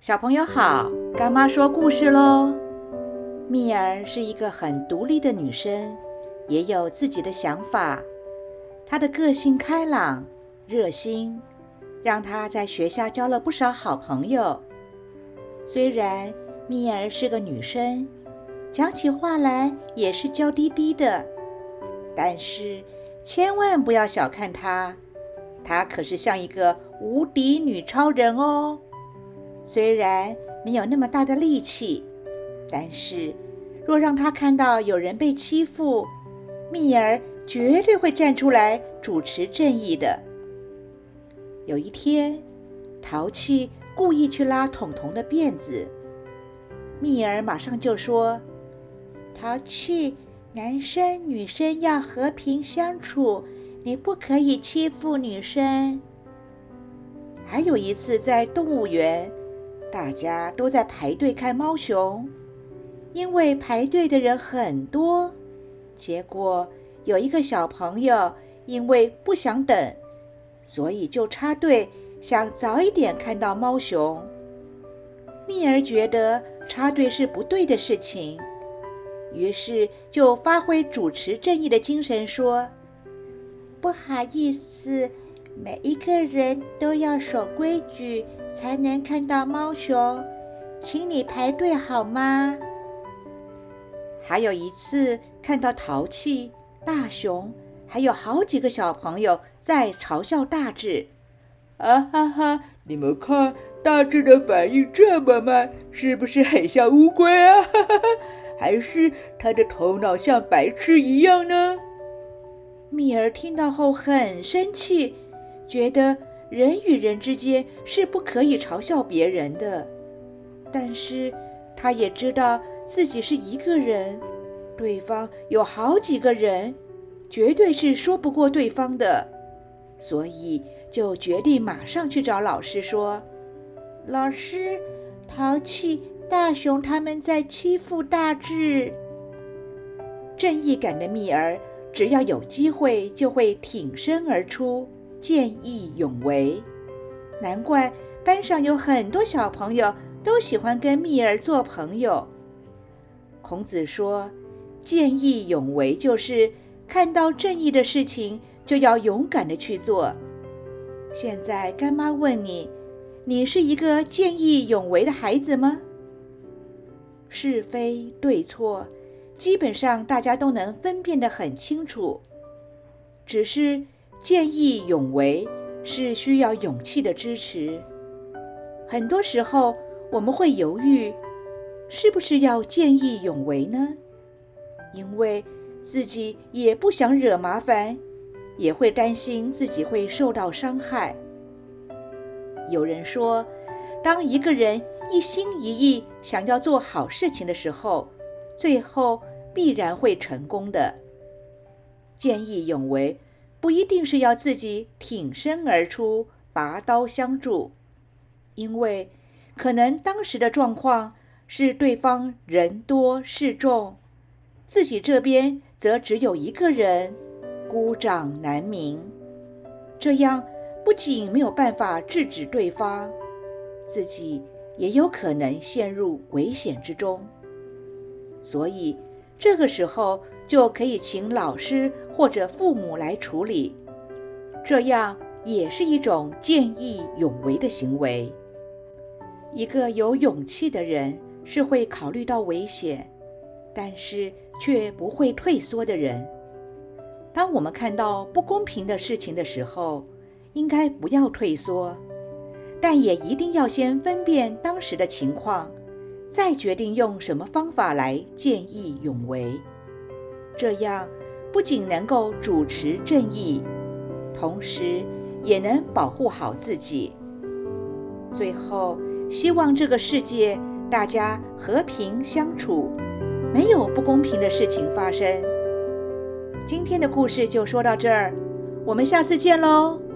小朋友好，干妈说故事喽。蜜儿是一个很独立的女生，也有自己的想法。她的个性开朗、热心，让她在学校交了不少好朋友。虽然蜜儿是个女生，讲起话来也是娇滴滴的，但是千万不要小看她，她可是像一个无敌女超人哦。虽然没有那么大的力气，但是若让他看到有人被欺负，蜜儿绝对会站出来主持正义的。有一天，淘气故意去拉彤彤的辫子，蜜儿马上就说：“淘气，男生女生要和平相处，你不可以欺负女生。”还有一次在动物园。大家都在排队看猫熊，因为排队的人很多，结果有一个小朋友因为不想等，所以就插队，想早一点看到猫熊。蜜儿觉得插队是不对的事情，于是就发挥主持正义的精神，说：“不好意思。”每一个人都要守规矩，才能看到猫熊，请你排队好吗？还有一次看到淘气大熊，还有好几个小朋友在嘲笑大智，啊哈哈！你们看大智的反应这么慢，是不是很像乌龟啊？哈哈哈！还是他的头脑像白痴一样呢？蜜儿听到后很生气。觉得人与人之间是不可以嘲笑别人的，但是他也知道自己是一个人，对方有好几个人，绝对是说不过对方的，所以就决定马上去找老师说：“老师，淘气大熊他们在欺负大智。”正义感的蜜儿，只要有机会就会挺身而出。见义勇为，难怪班上有很多小朋友都喜欢跟蜜儿做朋友。孔子说：“见义勇为就是看到正义的事情就要勇敢的去做。”现在干妈问你：你是一个见义勇为的孩子吗？是非对错，基本上大家都能分辨得很清楚，只是。见义勇为是需要勇气的支持。很多时候，我们会犹豫，是不是要见义勇为呢？因为自己也不想惹麻烦，也会担心自己会受到伤害。有人说，当一个人一心一意想要做好事情的时候，最后必然会成功的。见义勇为。不一定是要自己挺身而出，拔刀相助，因为可能当时的状况是对方人多势众，自己这边则只有一个人，孤掌难鸣。这样不仅没有办法制止对方，自己也有可能陷入危险之中。所以这个时候。就可以请老师或者父母来处理，这样也是一种见义勇为的行为。一个有勇气的人是会考虑到危险，但是却不会退缩的人。当我们看到不公平的事情的时候，应该不要退缩，但也一定要先分辨当时的情况，再决定用什么方法来见义勇为。这样不仅能够主持正义，同时也能保护好自己。最后，希望这个世界大家和平相处，没有不公平的事情发生。今天的故事就说到这儿，我们下次见喽。